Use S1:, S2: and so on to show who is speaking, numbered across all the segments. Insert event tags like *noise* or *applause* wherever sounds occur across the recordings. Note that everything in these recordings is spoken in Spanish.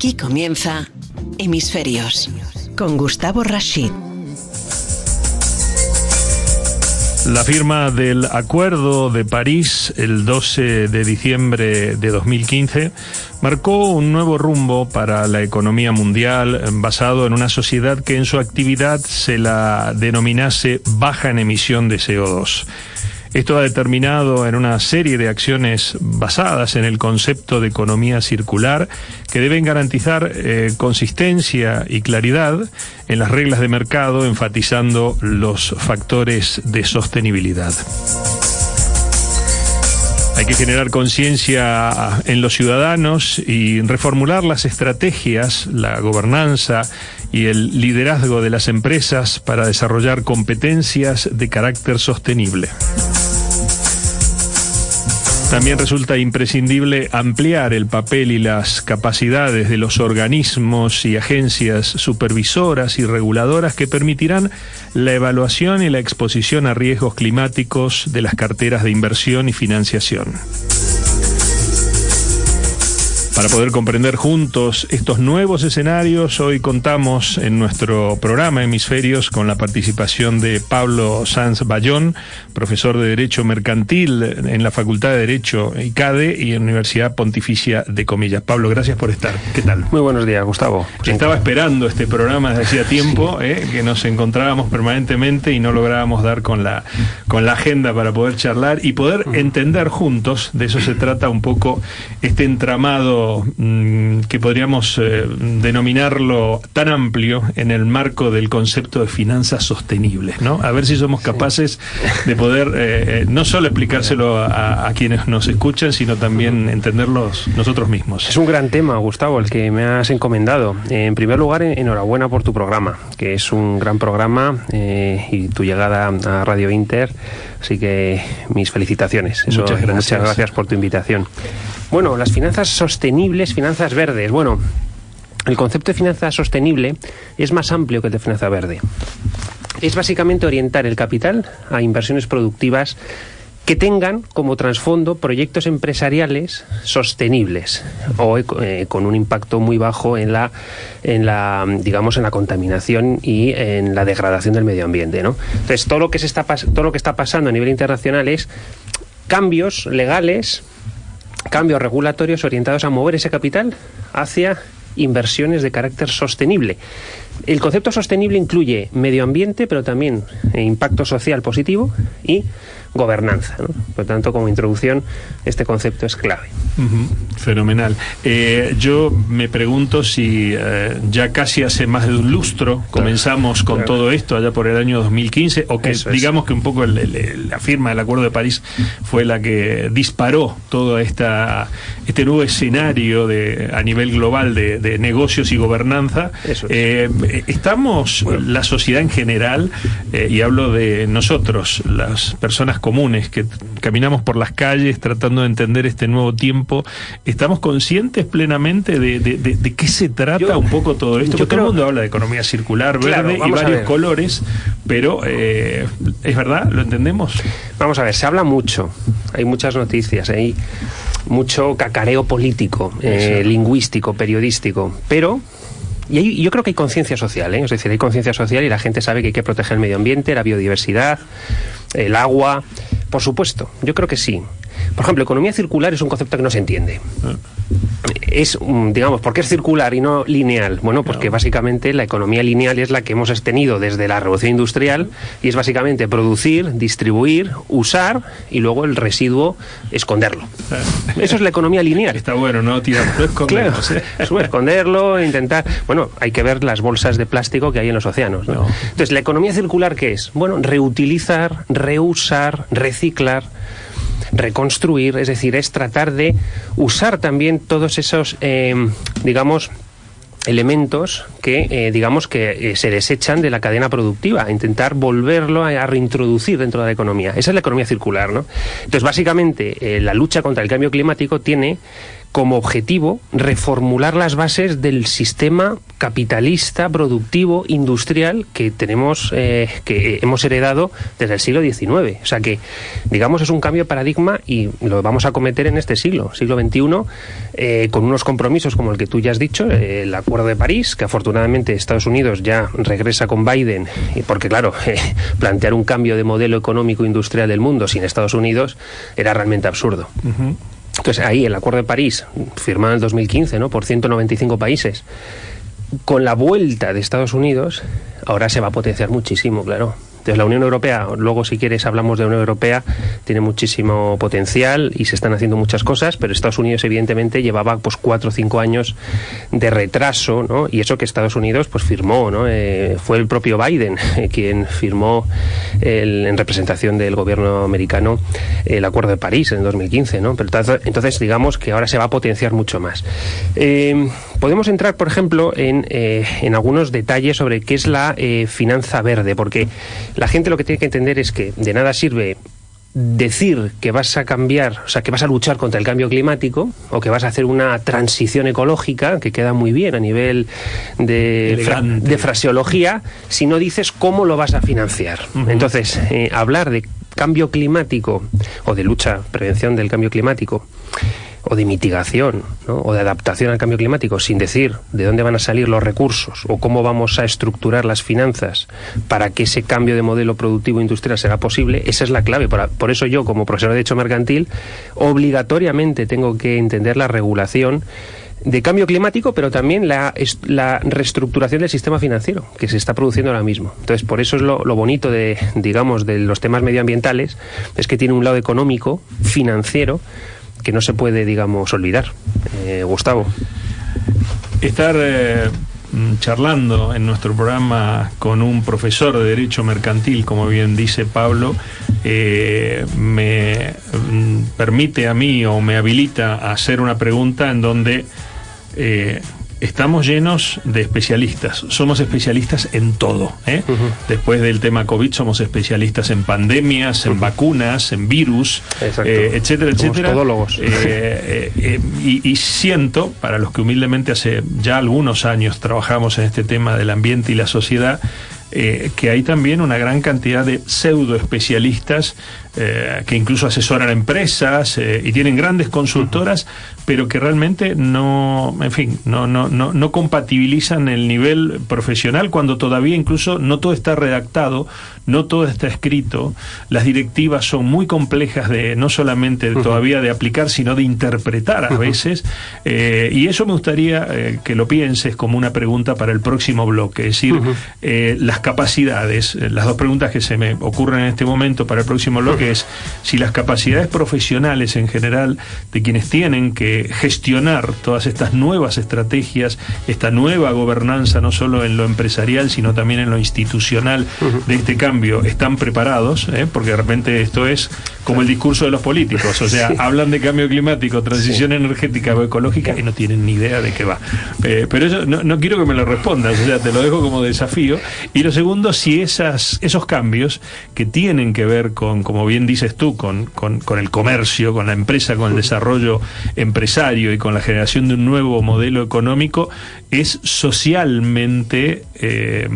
S1: Aquí comienza Hemisferios con Gustavo Rashid.
S2: La firma del Acuerdo de París el 12 de diciembre de 2015 marcó un nuevo rumbo para la economía mundial basado en una sociedad que en su actividad se la denominase baja en emisión de CO2. Esto ha determinado en una serie de acciones basadas en el concepto de economía circular que deben garantizar eh, consistencia y claridad en las reglas de mercado, enfatizando los factores de sostenibilidad. Hay que generar conciencia en los ciudadanos y reformular las estrategias, la gobernanza y el liderazgo de las empresas para desarrollar competencias de carácter sostenible. También resulta imprescindible ampliar el papel y las capacidades de los organismos y agencias supervisoras y reguladoras que permitirán la evaluación y la exposición a riesgos climáticos de las carteras de inversión y financiación. Para poder comprender juntos estos nuevos escenarios, hoy contamos en nuestro programa Hemisferios con la participación de Pablo Sanz Bayón, profesor de Derecho Mercantil en la Facultad de Derecho ICADE y en Universidad Pontificia de Comillas. Pablo, gracias por estar. ¿Qué tal?
S3: Muy buenos días, Gustavo.
S2: Estaba esperando este programa desde hacía tiempo, eh, que nos encontrábamos permanentemente y no lográbamos dar con la, con la agenda para poder charlar y poder entender juntos, de eso se trata un poco este entramado Mm, que podríamos eh, denominarlo tan amplio en el marco del concepto de finanzas sostenibles, ¿no? A ver si somos capaces de poder eh, eh, no solo explicárselo a, quienes nos escuchan, sino también entenderlos nosotros mismos.
S3: Es un gran tema, Gustavo, el que me has encomendado. En primer lugar, enhorabuena por tu programa, que es un gran programa y tu llegada a Radio Inter. Así que mis felicitaciones.
S2: muchas gracias.
S3: Muchas gracias por tu invitación. Bueno, las finanzas sostenibles, finanzas verdes. Bueno, el concepto de finanza sostenible es más amplio que el de finanza verde. Es básicamente orientar el capital a inversiones productivas que tengan como trasfondo proyectos empresariales sostenibles o eh, con un impacto muy bajo en la en la digamos en la contaminación y en la degradación del medio ambiente ¿no? entonces todo lo que se está todo lo que está pasando a nivel internacional es cambios legales cambios regulatorios orientados a mover ese capital hacia inversiones de carácter sostenible. El concepto sostenible incluye medio ambiente, pero también eh, impacto social positivo y gobernanza. Por lo tanto, como introducción, este concepto es clave.
S2: Fenomenal. Eh, yo me pregunto si eh, ya casi hace más de un lustro comenzamos con todo esto, allá por el año 2015, o que digamos que un poco la firma del Acuerdo de París fue la que disparó todo esta, este nuevo escenario de, a nivel global de, negocios y gobernanza. Eh, estamos, la sociedad en general, y hablo de nosotros, las personas comunes, que caminamos por las calles tratando de entender este nuevo tiempo, ¿estamos conscientes plenamente de, qué se trata un poco todo esto? Porque todo el mundo habla de economía circular, verde y varios colores, pero eh, ¿es verdad? ¿Lo entendemos?
S3: Vamos a ver, se habla mucho, hay muchas noticias, hay mucho cacareo político, eh, lingüístico, periodístico, pero y yo creo que hay conciencia social, ¿eh? es decir, hay conciencia social y la gente sabe que hay que proteger el medio ambiente, la biodiversidad, el agua. Por supuesto, yo creo que sí. Por ejemplo, economía circular es un concepto que no se entiende. Ah. Es, digamos, ¿por qué es circular y no lineal? Bueno, porque básicamente la economía lineal es la que hemos tenido desde la revolución industrial y es básicamente producir, distribuir, usar y luego el residuo esconderlo. Ah. Eso es la economía lineal.
S2: Está bueno, ¿no? Tirarlo, esconderlo.
S3: Claro, esconderlo, intentar... Bueno, hay que ver las bolsas de plástico que hay en los océanos. Entonces, ¿la economía circular qué es? Bueno, reutilizar, reusar, reciclar reconstruir, es decir, es tratar de usar también todos esos, eh, digamos, elementos que eh, digamos que eh, se desechan de la cadena productiva, intentar volverlo a, reintroducir dentro de la economía. Esa es la economía circular, ¿no? Entonces, básicamente, la lucha contra el cambio climático tiene como objetivo reformular las bases del sistema capitalista, productivo, industrial que tenemos, eh, que hemos heredado desde el siglo XIX. O sea que, digamos, es un cambio de paradigma y lo vamos a cometer en este siglo, siglo XXI, eh, con unos compromisos como el que tú ya has dicho, eh, el Acuerdo de París, que afortunadamente Estados Unidos ya regresa con Biden, porque claro, *laughs* plantear un cambio de modelo económico industrial del mundo sin Estados Unidos era realmente absurdo. Entonces ahí el Acuerdo de París, firmado en el 2015, ¿no? Por 195 países, con la vuelta de Estados Unidos, ahora se va a potenciar muchísimo, claro. Entonces la Unión Europea, luego si quieres hablamos de Unión Europea, tiene muchísimo potencial y se están haciendo muchas cosas, pero Estados Unidos evidentemente llevaba pues cuatro o cinco años de retraso, ¿no? Y eso que Estados Unidos pues firmó, ¿no? Eh, fue el propio Biden *laughs* quien firmó en representación del gobierno americano el Acuerdo de París en 2015, ¿no? Pero entonces digamos que ahora se va a potenciar mucho más. Eh, podemos entrar, por ejemplo, en, eh, en, algunos detalles sobre qué es la finanza verde, porque la gente lo que tiene que entender es que de nada sirve decir que vas a cambiar, o sea, que vas a luchar contra el cambio climático o que vas a hacer una transición ecológica, que queda muy bien a nivel de, de fraseología, si no dices cómo lo vas a financiar. Entonces, eh, hablar de cambio climático o de lucha, prevención del cambio climático, o de mitigación o de adaptación al cambio climático sin decir de dónde van a salir los recursos o cómo vamos a estructurar las finanzas para que ese cambio de modelo productivo industrial sea posible, esa es la clave. Por, eso yo, como profesor de Derecho Mercantil, obligatoriamente tengo que entender la regulación de cambio climático, pero también la, la, reestructuración del sistema financiero que se está produciendo ahora mismo. Entonces, por eso es lo, lo, bonito de, digamos, de los temas medioambientales, es que tiene un lado económico, financiero, que no se puede, digamos, olvidar. Eh, Gustavo.
S2: Estar eh, charlando en nuestro programa con un profesor de Derecho Mercantil, como bien dice Pablo, eh, me mm, permite a mí o me habilita a hacer una pregunta en donde estamos llenos de especialistas. Somos especialistas en todo. ¿eh? Después del tema COVID somos especialistas en pandemias, en vacunas, en virus, eh, etcétera, etcétera. Eh, y, y, siento, para los que humildemente hace ya algunos años trabajamos en este tema del ambiente y la sociedad, que hay también una gran cantidad de pseudo especialistas eh, que incluso asesoran empresas eh, y tienen grandes consultoras, pero que realmente no, en fin, no, no, no, no compatibilizan el nivel profesional cuando todavía incluso no todo está redactado, no todo está escrito, las directivas son muy complejas de no solamente todavía de aplicar, sino de interpretar a veces, eh, y eso me gustaría que lo pienses como una pregunta para el próximo bloque, es decir, las capacidades, las dos preguntas que se me ocurren en este momento para el próximo bloque, que es si las capacidades profesionales en general de quienes tienen que gestionar todas estas nuevas estrategias, esta nueva gobernanza, no solo en lo empresarial, sino también en lo institucional de este cambio, están preparados, ¿eh? porque de repente esto es como el discurso de los políticos, o sea, hablan de cambio climático, transición energética o ecológica y no tienen ni idea de qué va. Eh, pero eso no, quiero que me lo respondas, o sea, te lo dejo como desafío. Y lo segundo, si esas, esos cambios que tienen que ver con, como bien dices tú, con, con, el comercio, con la empresa, con el desarrollo empresario y con la generación de un nuevo modelo económico, es socialmente eh,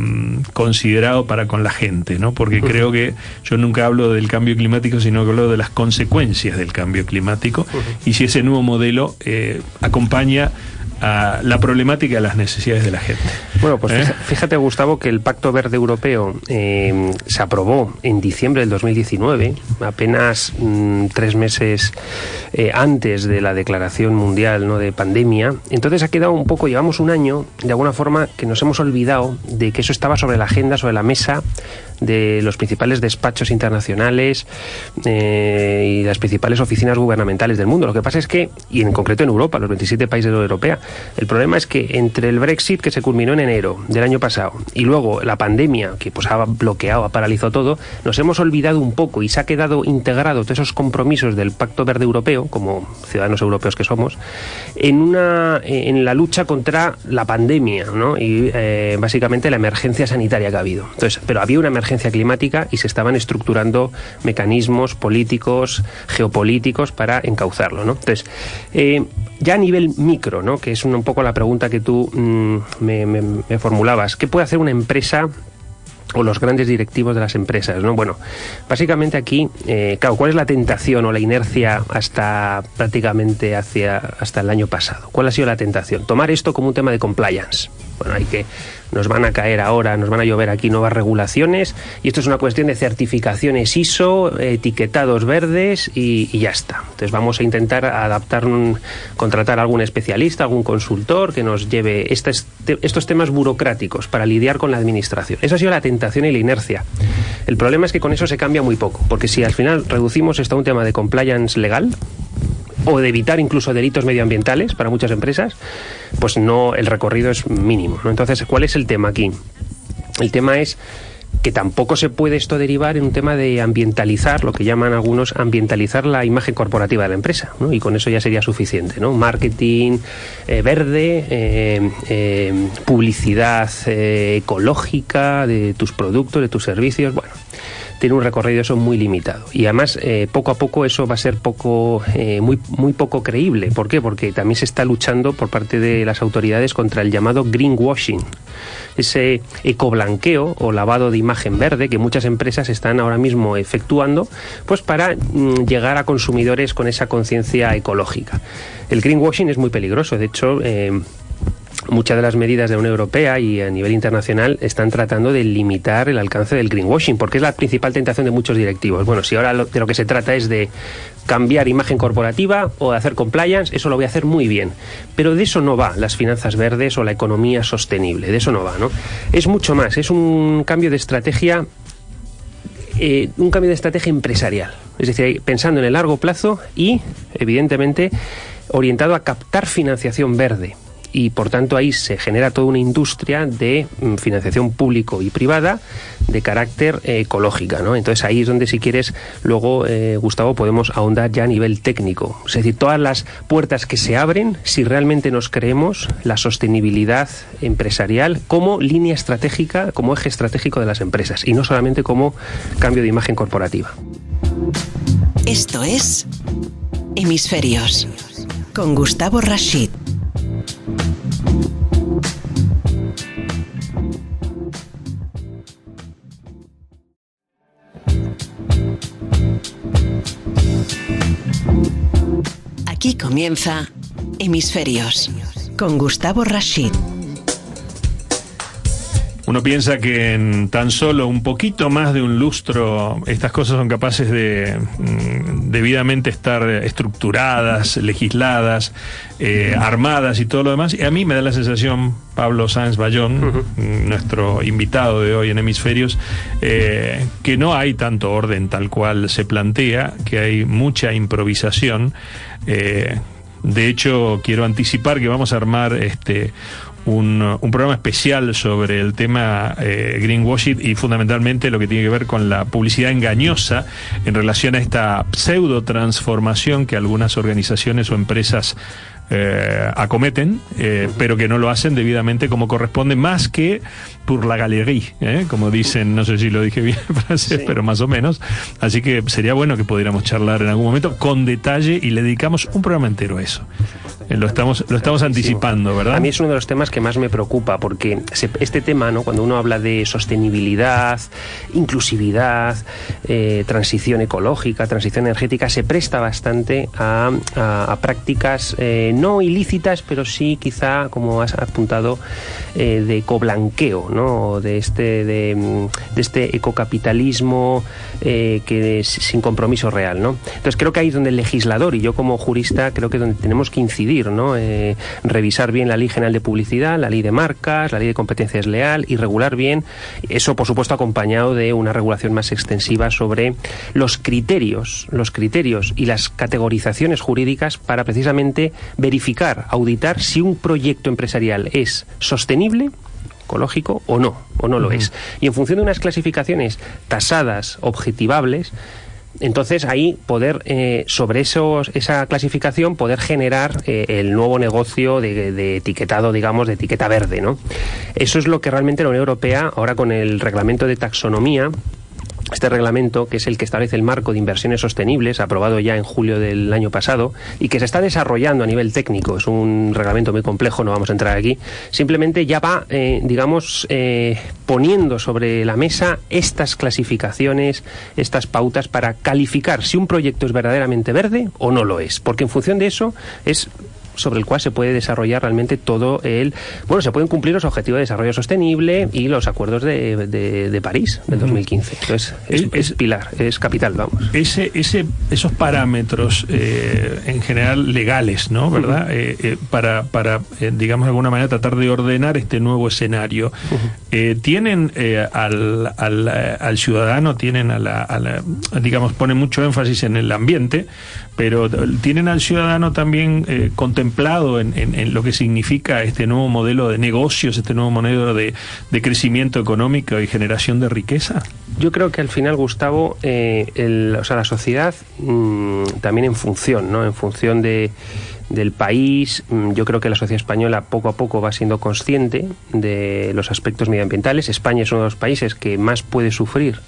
S2: considerado para con la gente, ¿no? Porque creo que yo nunca hablo del cambio climático, sino que hablo de las consecuencias del cambio climático. Y si ese nuevo modelo eh, acompaña a la problemática de las necesidades de la gente.
S3: Bueno, pues ¿Eh? fíjate, Gustavo, que el Pacto Verde Europeo eh, se aprobó en diciembre del 2019, apenas mm, tres meses eh, antes de la declaración mundial ¿no? de pandemia. Entonces ha quedado un poco, llevamos un año, de alguna forma, que nos hemos olvidado de que eso estaba sobre la agenda, sobre la mesa de los principales despachos internacionales y las principales oficinas gubernamentales del mundo. Lo que pasa es que, y en concreto en Europa, los 27 países de la Unión Europea, el problema es que entre el Brexit que se culminó en enero del año pasado y luego la pandemia que pues ha bloqueado, ha paralizado todo, nos hemos olvidado un poco y se ha quedado integrado todos esos compromisos del Pacto Verde Europeo, como ciudadanos europeos que somos, en una en la lucha contra la pandemia, ¿no? Y eh, básicamente la emergencia sanitaria que ha habido. Entonces, pero había una emergencia climática y se estaban estructurando mecanismos políticos, geopolíticos para encauzarlo. ¿no? Entonces, eh, ya a nivel micro, ¿no? que es un, poco la pregunta que tú mm, me formulabas, ¿qué puede hacer una empresa o los grandes directivos de las empresas, ¿no? Bueno, básicamente aquí, eh, claro, ¿cuál es la tentación o la inercia hasta prácticamente hacia hasta el año pasado? ¿Cuál ha sido la tentación? Tomar esto como un tema de compliance. Bueno, hay que nos van a caer ahora, nos van a llover aquí nuevas regulaciones y esto es una cuestión de certificaciones ISO, etiquetados verdes y, ya está. Entonces vamos a intentar adaptar, un, contratar a algún especialista, algún consultor que nos lleve estos temas burocráticos para lidiar con la administración. Esa ha sido la tentación y la inercia. El problema es que con eso se cambia muy poco, porque si al final reducimos esto a un tema de compliance legal, o de evitar incluso delitos medioambientales para muchas empresas, pues no el recorrido es mínimo. ¿no? Entonces, ¿cuál es el tema aquí? El tema es que tampoco se puede esto derivar en un tema de ambientalizar, lo que llaman algunos ambientalizar la imagen corporativa de la empresa, ¿no? y con eso ya sería suficiente, ¿no? Marketing eh, verde, eh, eh, publicidad ecológica de tus productos, de tus servicios, bueno, tiene un recorrido eso muy limitado. Y además, eh, poco a poco eso va a ser poco, eh, muy, muy poco creíble. ¿Por qué? Porque también se está luchando por parte de las autoridades contra el llamado greenwashing, ese ecoblanqueo o lavado de imagen verde que muchas empresas están ahora mismo efectuando, pues para mm, llegar a consumidores con esa conciencia ecológica. El greenwashing es muy peligroso. De hecho, eh, muchas de las medidas de la Unión Europea y a nivel internacional están tratando de limitar el alcance del greenwashing, porque es la principal tentación de muchos directivos. Bueno, si ahora de lo que se trata es de cambiar imagen corporativa o de hacer compliance, eso lo voy a hacer muy bien. Pero de eso no va las finanzas verdes o la economía sostenible, de eso no va, ¿no? Es mucho más, es un cambio de estrategia eh, un cambio de estrategia empresarial. Es decir, pensando en el largo plazo y, evidentemente, orientado a captar financiación verde y por tanto ahí se genera toda una industria de mm, financiación público y privada de carácter eh, ecológica, ¿no? Entonces ahí es donde si quieres luego eh, Gustavo podemos ahondar ya a nivel técnico, es decir, todas las puertas que se abren si realmente nos creemos la sostenibilidad empresarial como línea estratégica, como eje estratégico de las empresas y no solamente como cambio de imagen corporativa.
S1: Esto es Hemisferios con Gustavo Rashid. Aquí comienza Hemisferios con Gustavo Rashid.
S2: Uno piensa que en tan solo un poquito más de un lustro estas cosas son capaces de mm, debidamente estar estructuradas, legisladas, eh, armadas y todo lo demás. Y a mí me da la sensación, Pablo Sáenz Bayón, nuestro invitado de hoy en Hemisferios, eh, que no hay tanto orden tal cual se plantea, que hay mucha improvisación. Eh, de hecho, quiero anticipar que vamos a armar este un, programa especial sobre el tema eh, greenwashing y fundamentalmente lo que tiene que ver con la publicidad engañosa en relación a esta pseudo transformación que algunas organizaciones o empresas eh, acometen, eh, pero que no lo hacen debidamente como corresponde, más que por la galería, ¿eh? como dicen, no sé si lo dije bien *laughs* en francés, pero más o menos. Así que sería bueno que pudiéramos charlar en algún momento con detalle y le dedicamos un programa entero a eso. lo estamos, lo estamos anticipando, ¿verdad?
S3: A mí es uno de los temas que más me preocupa, porque este tema, ¿no? cuando uno habla de sostenibilidad, inclusividad, transición ecológica, transición energética, se presta bastante a, a prácticas no ilícitas, pero sí quizá, como has apuntado, eh, de coblanqueo, ¿no? de, este, de, este ecocapitalismo eh, que sin compromiso real. ¿no? Entonces creo que ahí es donde el legislador, y yo como jurista creo que es donde tenemos que incidir, ¿no? Eh, revisar bien la ley general de publicidad, la ley de marcas, la ley de competencia leal y regular bien, eso por supuesto acompañado de una regulación más extensiva sobre los criterios, los criterios y las categorizaciones jurídicas para precisamente verificar, auditar si un proyecto empresarial es sostenible ecológico o no, o no lo es. Y en función de unas clasificaciones tasadas, objetivables, Entonces ahí poder, eh, sobre esos, esa clasificación, poder generar eh, el nuevo negocio de, de, etiquetado, digamos, de etiqueta verde, ¿no? Eso es lo que realmente la Unión Europea, ahora con el reglamento de taxonomía, este reglamento, que es el que establece el marco de inversiones sostenibles, aprobado ya en julio del año pasado, y que se está desarrollando a nivel técnico, es un reglamento muy complejo, no vamos a entrar aquí, simplemente ya va, eh, digamos, eh, poniendo sobre la mesa estas clasificaciones, estas pautas para calificar si un proyecto es verdaderamente verde o no lo es, porque en función de eso es sobre el cual se puede desarrollar realmente todo el... Bueno, se pueden cumplir los objetivos de desarrollo sostenible y los acuerdos de, de, París del 2015. Entonces, es, pilar, es capital, vamos.
S2: Ese, ese, esos parámetros eh, en general legales, ¿no? ¿Verdad? Eh, eh, para, para digamos de alguna manera, tratar de ordenar este nuevo escenario. tienen al, al, al, ciudadano, tienen a la, a la, digamos, ponen mucho énfasis en el ambiente, pero tienen al ciudadano también eh, contemplado en, lo que significa este nuevo modelo de negocios, este nuevo modelo de, crecimiento económico y generación de riqueza?
S3: Yo creo que al final, Gustavo, eh, o sea, la sociedad mm, también en función, ¿no? En función de del país. Mm, yo creo que la sociedad española poco a poco va siendo consciente de los aspectos medioambientales. España es uno de los países que más puede sufrir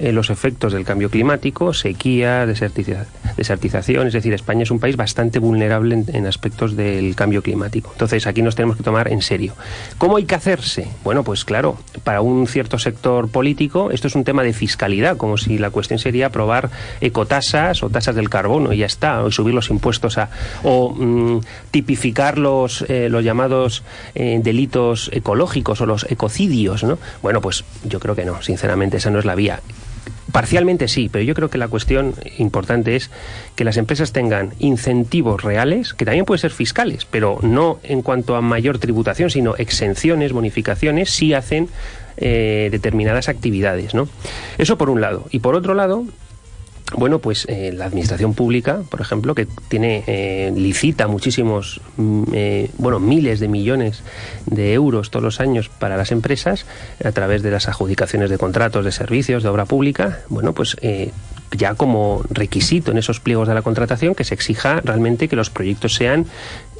S3: eh, los efectos del cambio climático, sequía, desertización. Es decir, España es un país bastante vulnerable en, aspectos del cambio climático. Entonces, aquí nos tenemos que tomar en serio. ¿Cómo hay que hacerse? Bueno, pues claro, para un cierto sector político, esto es un tema de fiscalidad, como si la cuestión sería aprobar ecotasas o tasas del carbono y ya está, o subir los impuestos a. o mm, tipificar los, eh, los llamados eh, delitos ecológicos o los ecocidios, ¿no? Bueno, pues yo creo que no, sinceramente, esa no es la vía. Parcialmente sí, pero yo creo que la cuestión importante es que las empresas tengan incentivos reales, que también pueden ser fiscales, pero no en cuanto a mayor tributación, sino exenciones, bonificaciones, si hacen eh, determinadas actividades. ¿no? Eso por un lado. Y por otro lado, bueno, pues eh, la administración pública, por ejemplo, que tiene eh, licita muchísimos, mm, eh, bueno, miles de millones de euros todos los años para las empresas a través de las adjudicaciones de contratos de servicios de obra pública. Bueno, pues ya como requisito en esos pliegos de la contratación que se exija realmente que los proyectos sean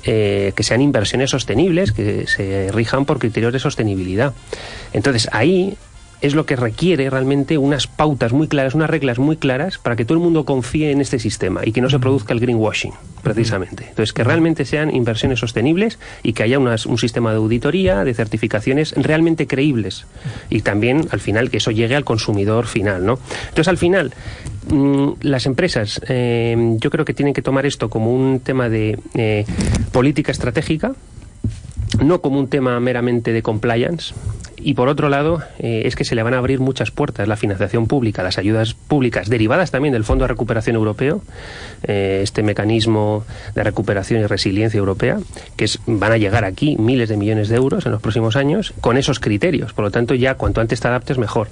S3: que sean inversiones sostenibles, que se rijan por criterios de sostenibilidad. Entonces ahí es lo que requiere realmente unas pautas muy claras, unas reglas muy claras para que todo el mundo confíe en este sistema y que no se produzca el greenwashing, precisamente. Entonces, que realmente sean inversiones sostenibles y que haya un sistema de auditoría, de certificaciones realmente creíbles y también, al final, que eso llegue al consumidor final, ¿no? Entonces, al final, mm, las empresas, eh, yo creo que tienen que tomar esto como un tema de eh, política estratégica, no como un tema meramente de compliance, y por otro lado, eh, es que se le van a abrir muchas puertas, la financiación pública, las ayudas públicas, derivadas también del Fondo de Recuperación Europeo, eh, este mecanismo de recuperación y resiliencia europea, que es, van a llegar aquí miles de millones de euros en los próximos años, con esos criterios. Por lo tanto, ya cuanto antes te adaptes, mejor.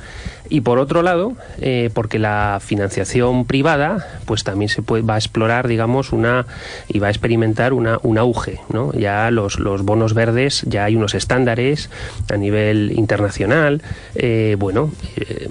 S3: Y por otro lado, eh, porque la financiación privada, pues también se puede, va a explorar, digamos, una y va a experimentar una, un auge, ¿no? Ya los, los bonos verdes, ya hay unos estándares a nivel internacional. Eh, bueno, eh,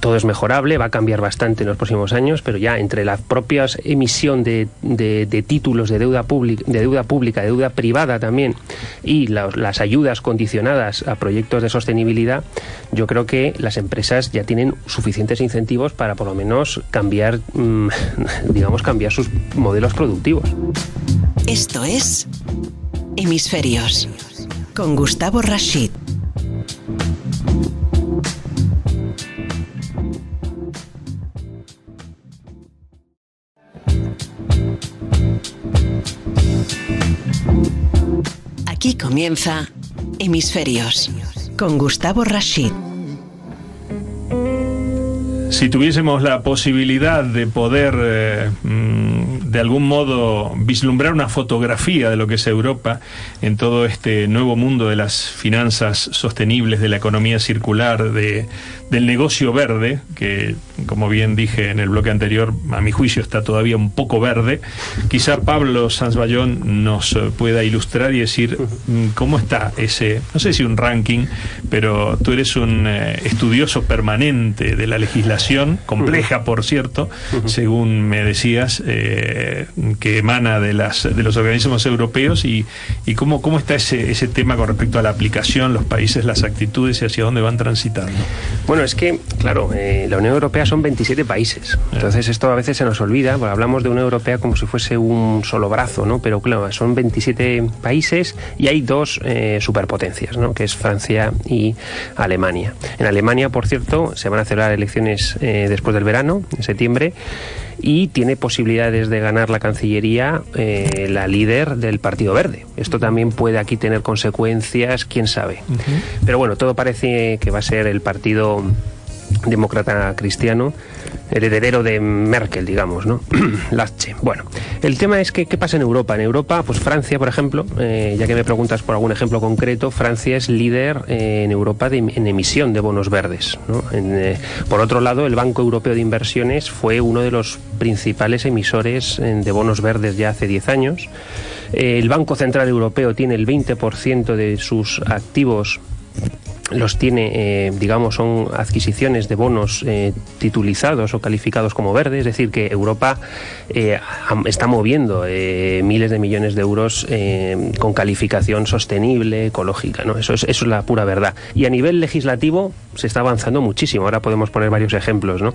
S3: todo es mejorable, va a cambiar bastante en los próximos años, pero ya entre la propia emisión de, de, títulos de deuda, pública, de deuda pública, de deuda privada también, y las ayudas condicionadas a proyectos de sostenibilidad, yo creo que las empresas ya tienen suficientes incentivos para por lo menos cambiar, mm, *laughs* digamos, cambiar sus modelos productivos.
S1: Esto es Hemisferios con Gustavo Rashid. Aquí comienza Hemisferios con Gustavo Rashid.
S2: Si tuviésemos la posibilidad de poder eh, mm, de algún modo vislumbrar una fotografía de lo que es Europa en todo este nuevo mundo de las finanzas sostenibles, de la economía circular, de, del negocio verde, que como bien dije en el bloque anterior, a mi juicio está todavía un poco verde. Quizá Pablo Sanz Bayón nos eh, pueda ilustrar y decir mm, cómo está ese, no sé si un ranking, pero tú eres un eh, estudioso permanente de la legislación, compleja por cierto, según me decías, eh, que emana de, las, de los organismos europeos y, y cómo, cómo está ese, ese tema con respecto a la aplicación, los países, las actitudes y hacia dónde van transitando.
S3: Bueno, es que, claro, la Unión Europea son 27 países. Entonces esto a veces se nos olvida, porque hablamos de una Europea como si fuese un solo brazo, ¿no? Pero claro, son 27 países y hay dos eh, superpotencias, ¿no? Que es Francia y Alemania. En Alemania, por cierto, se van a celebrar elecciones eh, después del verano, en septiembre y tiene posibilidades de ganar la Cancillería eh, la líder del Partido Verde. Esto también puede aquí tener consecuencias, quién sabe. Pero bueno, todo parece que va a ser el Partido demócrata cristiano, heredero de Merkel, digamos, ¿no? *clears throat* Lache. Bueno, el tema es que, ¿qué pasa en Europa? En Europa, pues Francia, por ejemplo, eh, ya que me preguntas por algún ejemplo concreto, Francia es líder eh, en Europa en emisión de bonos verdes. Eh, por otro lado, el Banco Europeo de Inversiones fue uno de los principales emisores de bonos verdes ya hace 10 años. el Banco Central Europeo tiene el 20% de sus activos los tiene, eh, digamos, son adquisiciones de bonos eh, titulizados o calificados como verdes, es decir, que Europa eh, está moviendo miles de millones de euros con calificación sostenible, ecológica, ¿no? Eso es, eso es la pura verdad. Y a nivel legislativo se está avanzando muchísimo, ahora podemos poner varios ejemplos, ¿no?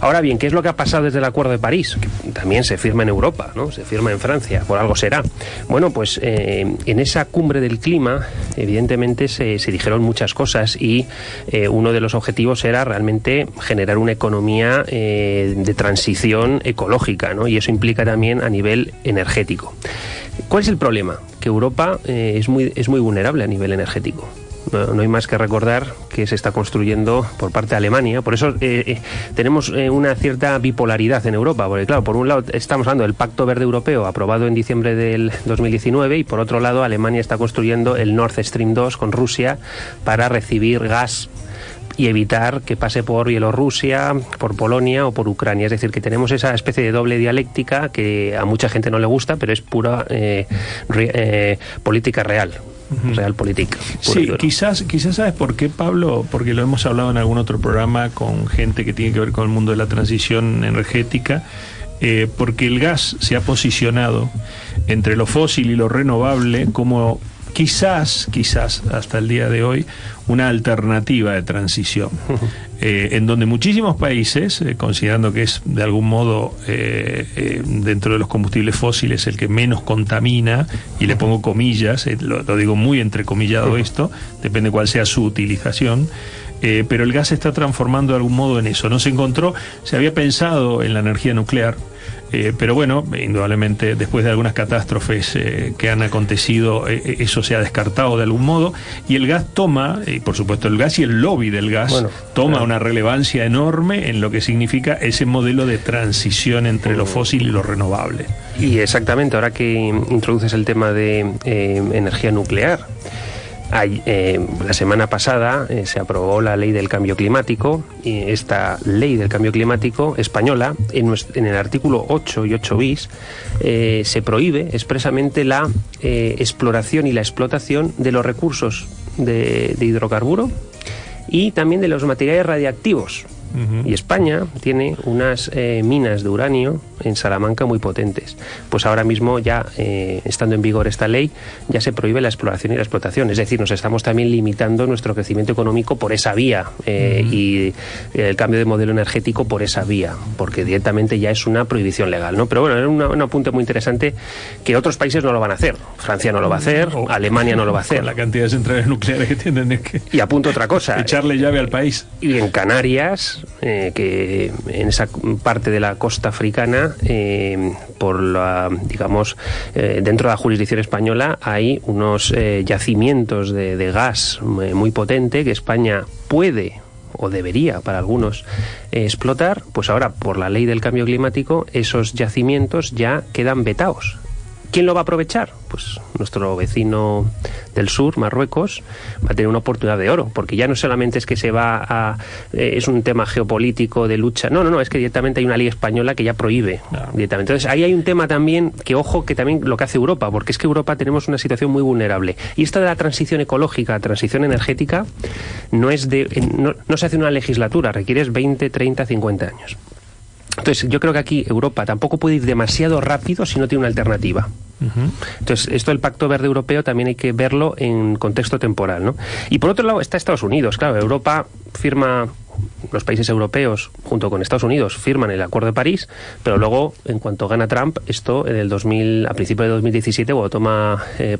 S3: Ahora bien, ¿qué es lo que ha pasado desde el Acuerdo de París? Que también se firma en Europa, ¿no? Se firma en Francia, por algo será. Bueno, pues en esa cumbre del clima, evidentemente se, se dijeron muchas cosas y eh, uno de los objetivos era realmente generar una economía eh, de transición ecológica, ¿no? Y eso implica también a nivel energético. ¿Cuál es el problema? Que Europa eh, es, muy, es muy vulnerable a nivel energético. No, hay más que recordar que se está construyendo por parte de Alemania. Por eso tenemos una cierta bipolaridad en Europa. Porque, claro, por un lado estamos hablando del Pacto Verde Europeo aprobado en diciembre del 2019 y por otro lado Alemania está construyendo el Nord Stream 2 con Rusia para recibir gas y evitar que pase por Bielorrusia, por Polonia o por Ucrania. Es decir, que tenemos esa especie de doble dialéctica que a mucha gente no le gusta, pero es pura eh, eh, política real. Realpolitik.
S2: Sí, quizás, quizás sabes por qué, Pablo, porque lo hemos hablado en algún otro programa con gente que tiene que ver con el mundo de la transición energética. Eh, porque el gas se ha posicionado entre lo fósil y lo renovable como quizás, quizás hasta el día de hoy, una alternativa de transición, eh, en donde muchísimos países, eh, considerando que es de algún modo eh, dentro de los combustibles fósiles el que menos contamina, y le pongo comillas, lo, lo, digo muy entrecomillado esto, depende cuál sea su utilización, pero el gas se está transformando de algún modo en eso. No se encontró, se había pensado en la energía nuclear, eh, pero bueno, indudablemente después de algunas catástrofes eh, que han acontecido, eh, eso se ha descartado de algún modo. Y el gas toma, y por supuesto el gas y el lobby del gas, toma una relevancia enorme en lo que significa ese modelo de transición entre lo fósil y lo renovable.
S3: Y exactamente, ahora que introduces el tema de energía nuclear. Eh, la semana pasada eh, se aprobó la ley del cambio climático y esta ley del cambio climático española, en, el artículo 8 y 8 bis, eh, se prohíbe expresamente la exploración y la explotación de los recursos de hidrocarburo y también de los materiales radiactivos y España tiene unas eh, minas de uranio en Salamanca muy potentes. Pues ahora mismo ya, eh, estando en vigor esta ley, ya se prohíbe la exploración y la explotación. Es decir, nos estamos también limitando nuestro crecimiento económico por esa vía eh, y el cambio de modelo energético por esa vía, porque directamente ya es una prohibición legal. ¿no? Pero bueno, es un apunte muy interesante que otros países no lo van a hacer. Francia no lo va a hacer, Alemania no lo va a *laughs* hacer.
S2: la cantidad de centrales nucleares que tienen es que...
S3: Y apunto otra cosa. *laughs*
S2: Echarle llave al país.
S3: Y en Canarias eh, que en esa parte de la costa africana, eh, por la, digamos, eh, dentro de la jurisdicción española hay unos yacimientos de, de gas muy potente que España puede o debería para algunos explotar, pues ahora por la ley del cambio climático esos yacimientos ya quedan vetados ¿Quién lo va a aprovechar? Pues nuestro vecino del sur, Marruecos, va a tener una oportunidad de oro, porque ya no solamente es que se va a... Eh, es un tema geopolítico de lucha, no, no, no, es que directamente hay una ley española que ya prohíbe directamente. Entonces ahí hay un tema también que, ojo, que también lo que hace Europa, porque es que Europa tenemos una situación muy vulnerable. Y esta de la transición ecológica, transición energética, no, es de, no, no se hace una legislatura, requiere 20, 30, 50 años. Entonces, yo creo que aquí Europa tampoco puede ir demasiado rápido si no tiene una alternativa. Entonces, esto del Pacto Verde Europeo también hay que verlo en contexto temporal. ¿no? Y por otro lado está Estados Unidos. Claro, Europa firma los países europeos, junto con Estados Unidos, firman el Acuerdo de París, pero luego, en cuanto gana Trump, esto en el 2000, a principios de 2017, cuando toma, eh,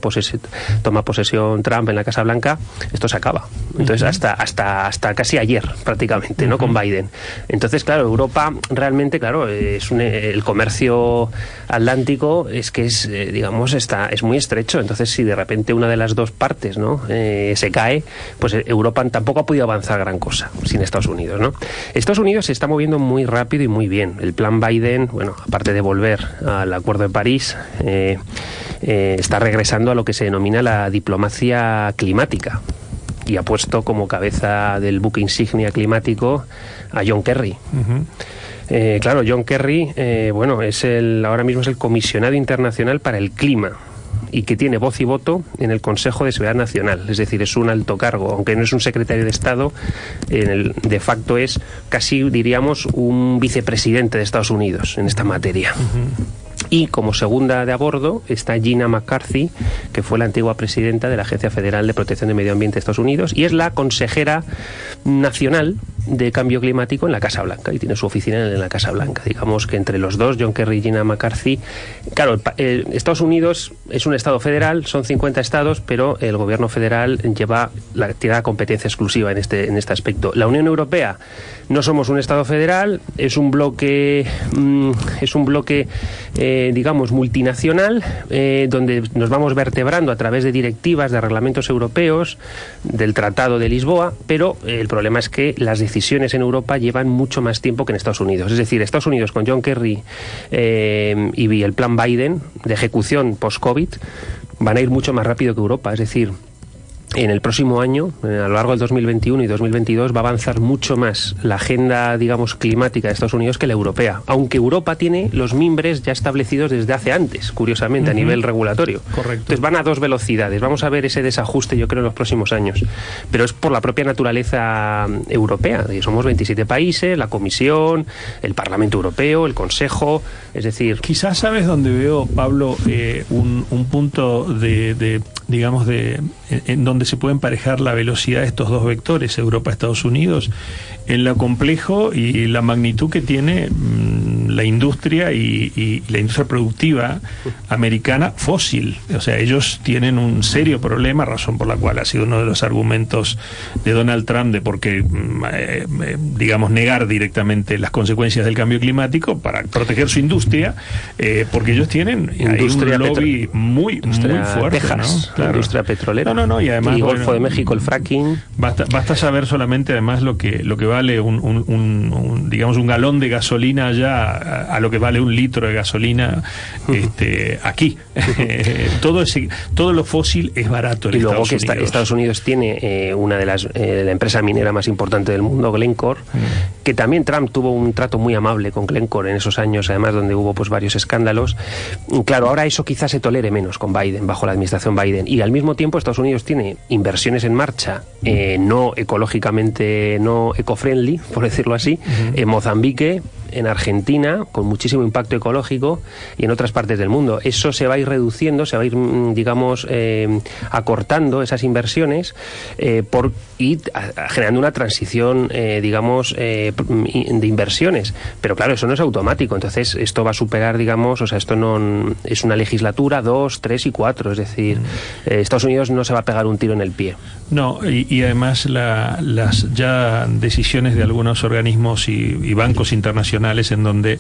S3: toma posesión Trump en la Casa Blanca, esto se acaba. Entonces, hasta, hasta, hasta casi ayer, prácticamente, ¿no? Con Biden. Entonces, claro, Europa realmente, claro, es el comercio atlántico es que es, digamos, está, es muy estrecho. Entonces, si de repente una de las dos partes, ¿no? Eh, se cae, pues Europa tampoco ha podido avanzar gran cosa sin Estados Unidos, ¿no? Estados Unidos se está moviendo muy rápido y muy bien. El plan Biden, bueno, aparte de volver al Acuerdo de París, eh, eh, está regresando a lo que se denomina la diplomacia climática y ha puesto como cabeza del buque insignia climático a John Kerry. Eh, claro, John Kerry, bueno, es el ahora mismo es el comisionado internacional para el clima y que tiene voz y voto en el Consejo de Seguridad Nacional. Es decir, es un alto cargo, aunque no es un secretario de Estado, en el, de facto es casi, diríamos, un vicepresidente de Estados Unidos en esta materia. Y como segunda de a bordo está Gina McCarthy, que fue la antigua presidenta de la Agencia Federal de Protección del Medio Ambiente de Estados Unidos y es la consejera nacional de cambio climático en la Casa Blanca y tiene su oficina en la Casa Blanca. Digamos que entre los dos, John Kerry y Gina McCarthy, claro, Estados Unidos es un estado federal, son 50 estados, pero el gobierno federal lleva tiene la competencia exclusiva en este, en este aspecto. La Unión Europea no somos un estado federal, es un bloque, mm, es un bloque, eh, digamos, multinacional, eh, donde nos vamos vertebrando a través de directivas, de reglamentos europeos, del Tratado de Lisboa, pero el problema es que las decisiones en Europa llevan mucho más tiempo que en Estados Unidos. Es decir, Estados Unidos con John Kerry eh, y el plan Biden de ejecución post-COVID van a ir mucho más rápido que Europa. Es decir, en el próximo año, eh, a lo largo del 2021 y 2022, va a avanzar mucho más la agenda, digamos, climática de Estados Unidos que la europea. Aunque Europa tiene los mimbres ya establecidos desde hace antes, curiosamente, a nivel regulatorio.
S2: Correcto.
S3: Entonces van a dos velocidades. Vamos a ver ese desajuste, yo creo, en los próximos años. Pero es por la propia naturaleza mm, europea. Somos 27 países, la Comisión, el Parlamento Europeo, el Consejo, es decir...
S2: Quizás sabes dónde veo, Pablo, eh, un, punto de, digamos, de en donde se puede emparejar la velocidad de estos dos vectores, Europa-Estados Unidos, en lo complejo y la magnitud que tiene mm, la industria y, la industria productiva americana fósil. O sea, ellos tienen un serio problema, razón por la cual ha sido uno de los argumentos de Donald Trump de por qué, mm, eh, eh, digamos, negar directamente las consecuencias del cambio climático para proteger su industria, eh, porque ellos tienen
S3: industria
S2: un lobby muy, muy fuerte.
S3: ¿no? industria petrolera.
S2: No, no, no, y además...
S3: Y Golfo de México, el fracking.
S2: Basta, basta saber solamente además lo que, lo que vale un, un, digamos, un galón de gasolina allá a, lo que vale un litro de gasolina este, aquí. *laughs* todo, ese, todo lo fósil es barato.
S3: y luego que Estados Unidos tiene eh, una de las eh, la empresa minera más importante del mundo, Glencore, mm. que también Trump tuvo un trato muy amable con Glencore en esos años, además donde hubo pues varios escándalos. Claro, ahora eso quizás se tolere menos con Biden, bajo la administración Biden. Y al mismo tiempo Estados Unidos tiene inversiones en marcha, eh, no ecológicamente, no eco-friendly, *laughs* por decirlo así, en Mozambique, en Argentina, con muchísimo impacto ecológico, y en otras partes del mundo. Eso se va a ir reduciendo, se va a ir, mm, digamos, eh, acortando esas inversiones eh, por, y generando una transición, eh, digamos, de inversiones. Pero claro, eso no es automático. Entonces, esto va a superar, digamos, o sea, esto no es una legislatura, dos, tres y cuatro. Es decir, Estados Unidos no se va a pegar un tiro en el pie.
S2: No, y, además las ya decisiones de algunos organismos y bancos internacionales en donde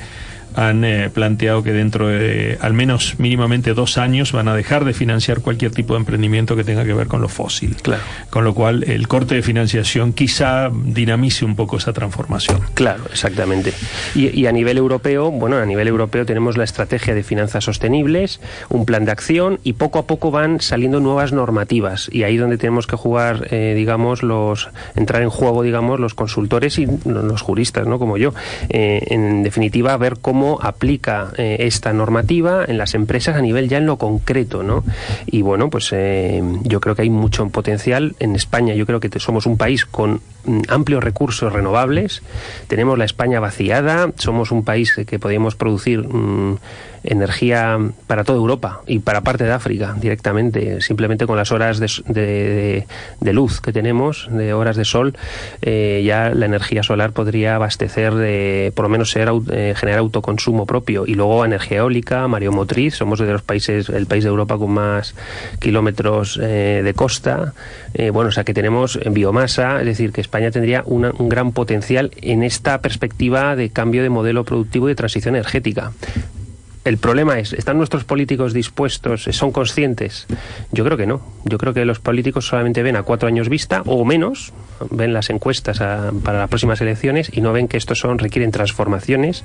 S2: han eh, planteado que dentro de al menos mínimamente dos años van a dejar de financiar cualquier tipo de emprendimiento que tenga que ver con lo fósil.
S3: Claro.
S2: Con lo cual, el corte de financiación quizá dinamice un poco esa transformación.
S3: Claro, exactamente. Y, a nivel europeo, bueno, a nivel europeo tenemos la estrategia de finanzas sostenibles, un plan de acción y poco a poco van saliendo nuevas normativas. Y ahí donde tenemos que jugar, eh, digamos, los entrar en juego, digamos, los consultores y los juristas, ¿no? Como yo. Eh, en definitiva, ver cómo aplica eh, esta normativa en las empresas a nivel ya en lo concreto, ¿no? Y bueno, pues yo creo que hay mucho potencial. En España yo creo que somos un país con amplios recursos renovables. Tenemos la España vaciada. Somos un país que podemos producir mm, energía para toda Europa y para parte de África directamente, simplemente con las horas de, de, luz que tenemos, de horas de sol, eh, ya la energía solar podría abastecer, de, por lo menos ser, eh, generar autoconsumo propio. Y luego energía eólica, mareomotriz, somos de los países, el país de Europa con más kilómetros eh, de costa. bueno, o sea que tenemos biomasa, es decir, que España tendría un gran potencial en esta perspectiva de cambio de modelo productivo y de transición energética. El problema es, ¿están nuestros políticos dispuestos? ¿Son conscientes? Yo creo que no. Yo creo que los políticos solamente ven a cuatro años vista o menos, ven las encuestas para las próximas elecciones y no ven que estos son requieren transformaciones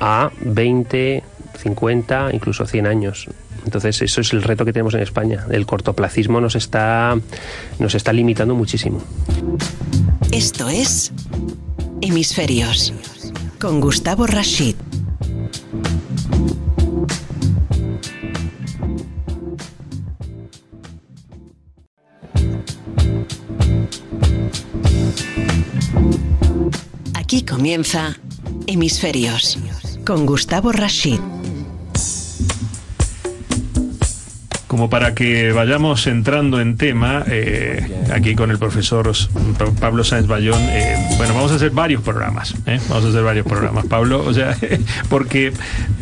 S3: a 20, 50, incluso 100 años. Entonces, eso es el reto que tenemos en España. El cortoplacismo nos está, nos está limitando muchísimo.
S1: Esto es Hemisferios con Gustavo Rashid. Aquí comienza Hemisferios con Gustavo Rashid.
S2: Como para que vayamos entrando en tema, eh, aquí con el profesor Pablo Sáenz Bayón, eh, bueno, vamos a hacer varios programas, ¿eh? vamos a hacer varios programas, Pablo, o sea, *laughs* porque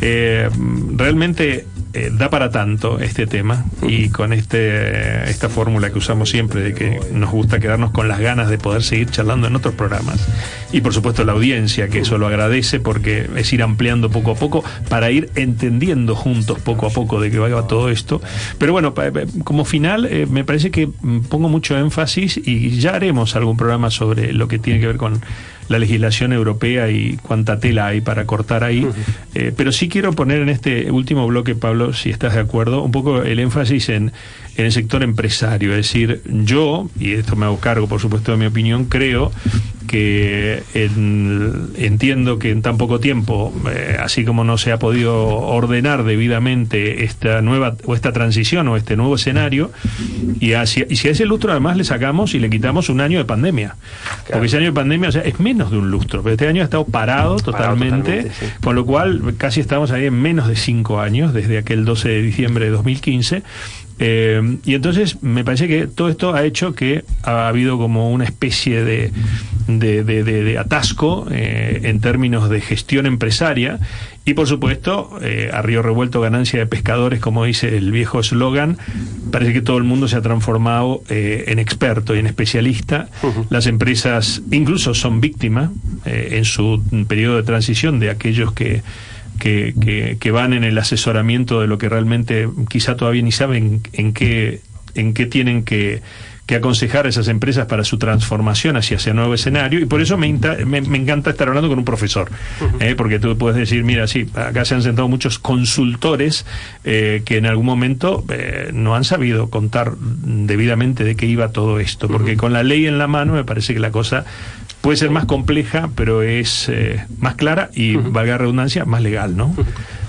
S2: realmente eh, da para tanto este tema y con este esta fórmula que usamos siempre de que nos gusta quedarnos con las ganas de poder seguir charlando en otros programas. Y por supuesto la audiencia que eso lo agradece porque es ir ampliando poco a poco para ir entendiendo juntos poco a poco de qué va todo esto. Pero bueno como final eh, me parece que pongo mucho énfasis y ya haremos algún programa sobre lo que tiene que ver con la legislación europea y cuánta tela hay para cortar ahí. Eh, pero sí quiero poner en este último bloque, Pablo, si estás de acuerdo, un poco el énfasis en, en el sector empresario. Es decir, yo, y esto me hago cargo, por supuesto, de mi opinión, creo que entiendo que en tan poco tiempo, eh, así como no se ha podido ordenar debidamente esta nueva o esta transición o este nuevo escenario, y, hacia, y si a ese lustro además le sacamos y le quitamos un año de pandemia, porque ese año de pandemia o sea, es menos de un lustro, pero este año ha estado parado totalmente, con lo cual casi estamos ahí en menos de cinco años, desde aquel 12 de diciembre de 2015, eh, y entonces me parece que todo esto ha hecho que ha habido como una especie de, de, atasco eh, en términos de gestión empresaria y por supuesto eh, a río revuelto ganancia de pescadores como dice el viejo eslogan parece que todo el mundo se ha transformado en experto y en especialista. Las empresas incluso son víctimas en su periodo de transición de aquellos que que, que, van en el asesoramiento de lo que realmente quizá todavía ni saben en qué, en qué tienen que, que aconsejar a esas empresas para su transformación hacia ese nuevo escenario. Y por eso me, me, encanta estar hablando con un profesor, eh, porque tú puedes decir, mira, sí, acá se han sentado muchos consultores eh, que en algún momento eh, no han sabido contar debidamente de qué iba todo esto, porque con la ley en la mano me parece que la cosa puede ser más compleja, pero es eh, más clara y, valga la redundancia, más legal, ¿no?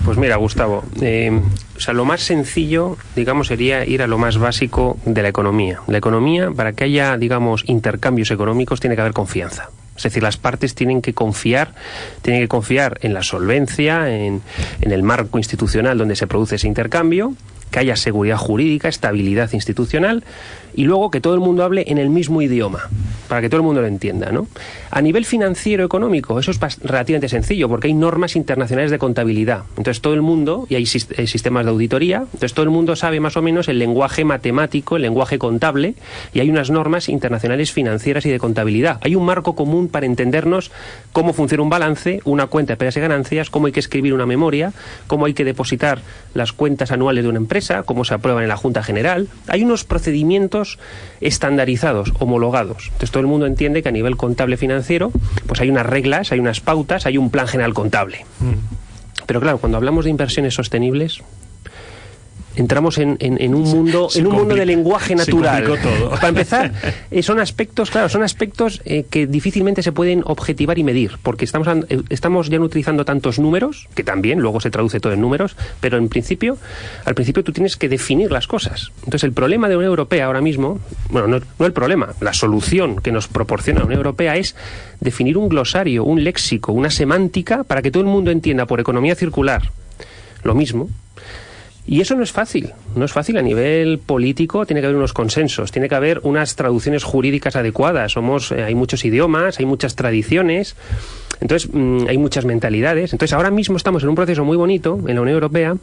S3: Pues mira, Gustavo, eh, o sea, lo más sencillo, digamos, sería ir a lo más básico de la economía. La economía, para que haya, digamos, intercambios económicos, tiene que haber confianza. Es decir, las partes tienen que confiar, tienen que confiar en la solvencia, en, en el marco institucional donde se produce ese intercambio que haya seguridad jurídica, estabilidad institucional y luego que todo el mundo hable en el mismo idioma, para que todo el mundo lo entienda. ¿no? A nivel financiero económico, eso es relativamente sencillo, porque hay normas internacionales de contabilidad. Entonces todo el mundo, y hay sistemas de auditoría, entonces todo el mundo sabe más o menos el lenguaje matemático, el lenguaje contable, y hay unas normas internacionales financieras y de contabilidad. Hay un marco común para entendernos cómo funciona un balance, una cuenta de pérdidas y ganancias, cómo hay que escribir una memoria, cómo hay que depositar las cuentas anuales de una empresa, cómo se aprueban en la Junta General. Hay unos procedimientos estandarizados, homologados. Entonces todo el mundo entiende que a nivel contable financiero, pues hay unas reglas, hay unas pautas, hay un plan general contable. Mm. Pero claro, cuando hablamos de inversiones sostenibles, entramos en, un mundo en un mundo de lenguaje natural. Para empezar, *laughs* eh, son aspectos, claro, son aspectos eh, que difícilmente se pueden objetivar y medir, porque estamos eh, estamos ya utilizando tantos números que también luego se traduce todo en números, pero en principio, al principio tú tienes que definir las cosas. Entonces el problema de la Unión Europea ahora mismo, bueno, no, no el problema, la solución que nos proporciona la Unión Europea es definir un glosario, un léxico, una semántica para que todo el mundo entienda por economía circular lo mismo y eso no es fácil, no es fácil a nivel político, tiene que haber unos consensos, tiene que haber unas traducciones jurídicas adecuadas, somos eh, hay muchos idiomas, hay muchas tradiciones, entonces mm, hay muchas mentalidades. Entonces ahora mismo estamos en un proceso muy bonito en la Unión Europea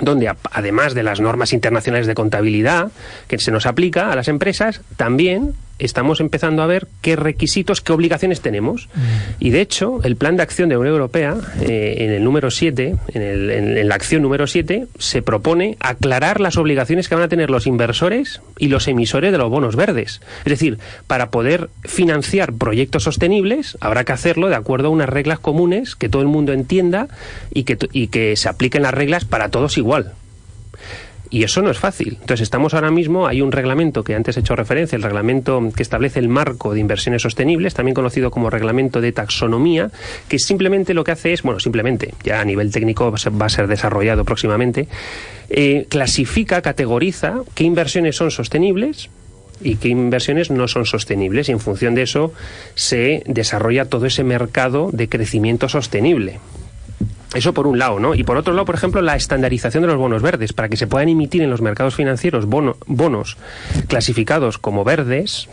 S3: donde además de las normas internacionales de contabilidad que se nos aplica a las empresas, también estamos empezando a ver qué requisitos, qué obligaciones tenemos. Mm. Y de hecho, el plan de acción de la Unión Europea, eh, en el número 7, en, en, la acción número 7, se propone aclarar las obligaciones que van a tener los inversores y los emisores de los bonos verdes. Es decir, para poder financiar proyectos sostenibles, habrá que hacerlo de acuerdo a unas reglas comunes que todo el mundo entienda y que, y que se apliquen las reglas para todos igual. Y eso no es fácil. Entonces estamos ahora mismo, hay un reglamento que antes he hecho referencia, el reglamento que establece el marco de inversiones sostenibles, también conocido como reglamento de taxonomía, que simplemente lo que hace es, bueno, simplemente, ya a nivel técnico va a ser desarrollado próximamente, eh, clasifica, categoriza qué inversiones son sostenibles, y qué inversiones no son sostenibles y en función de eso se desarrolla todo ese mercado de crecimiento sostenible. Eso por un lado, ¿no? Y por otro lado, por ejemplo, la estandarización de los bonos verdes, para que se puedan emitir en los mercados financieros bonos clasificados como verdes,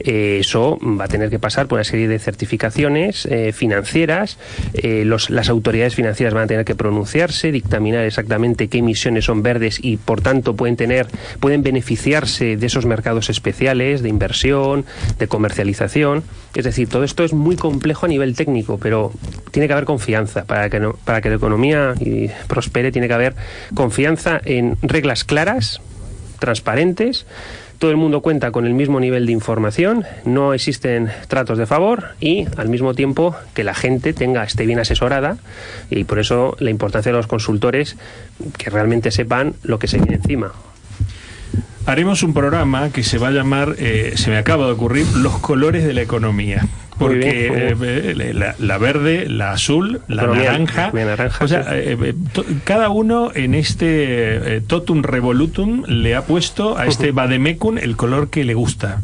S3: eh, eso va a tener que pasar por una serie de certificaciones eh, financieras. Eh, las autoridades financieras van a tener que pronunciarse, dictaminar exactamente qué emisiones son verdes y, por tanto, pueden tener, pueden beneficiarse de esos mercados especiales de inversión, de comercialización. Es decir, todo esto es muy complejo a nivel técnico, pero tiene que haber confianza para que para que la economía prospere. Tiene que haber confianza en reglas claras, transparentes todo el mundo cuenta con el mismo nivel de información, no existen tratos de favor y al mismo tiempo que la gente tenga esté bien asesorada y por eso la importancia de los consultores que realmente sepan lo que se viene encima.
S2: Haremos un programa que se va a llamar, eh, se me acaba de ocurrir, Los colores de la economía porque eh, eh, la, verde, la azul, la naranja, o sea, eh, cada uno en este totum revolutum le ha puesto a este vademecum el color que le gusta,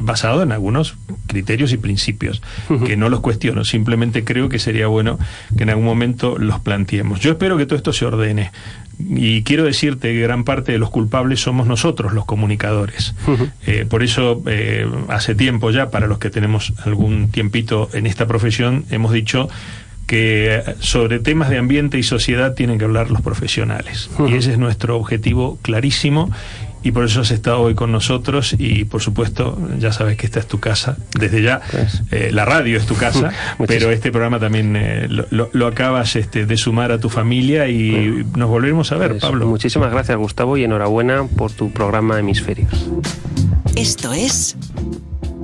S2: basado en algunos criterios y principios, que no los cuestiono, simplemente creo que sería bueno que en algún momento los planteemos. Yo espero que todo esto se ordene. Y quiero decirte que gran parte de los culpables somos nosotros, los comunicadores. por eso, hace tiempo ya, para los que tenemos algún tiempito en esta profesión, hemos dicho que sobre temas de ambiente y sociedad tienen que hablar los profesionales. Y ese es nuestro objetivo clarísimo y por eso has estado hoy con nosotros y por supuesto ya sabes que esta es tu casa. Desde ya pues. eh, la radio es tu casa *laughs* pero este programa también eh, lo, acabas este, de sumar a tu familia y nos volveremos a ver pues, Pablo.
S3: Muchísimas gracias Gustavo y enhorabuena por tu programa Hemisferios.
S1: Esto es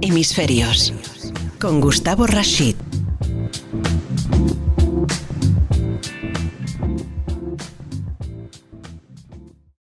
S1: Hemisferios con Gustavo Rashid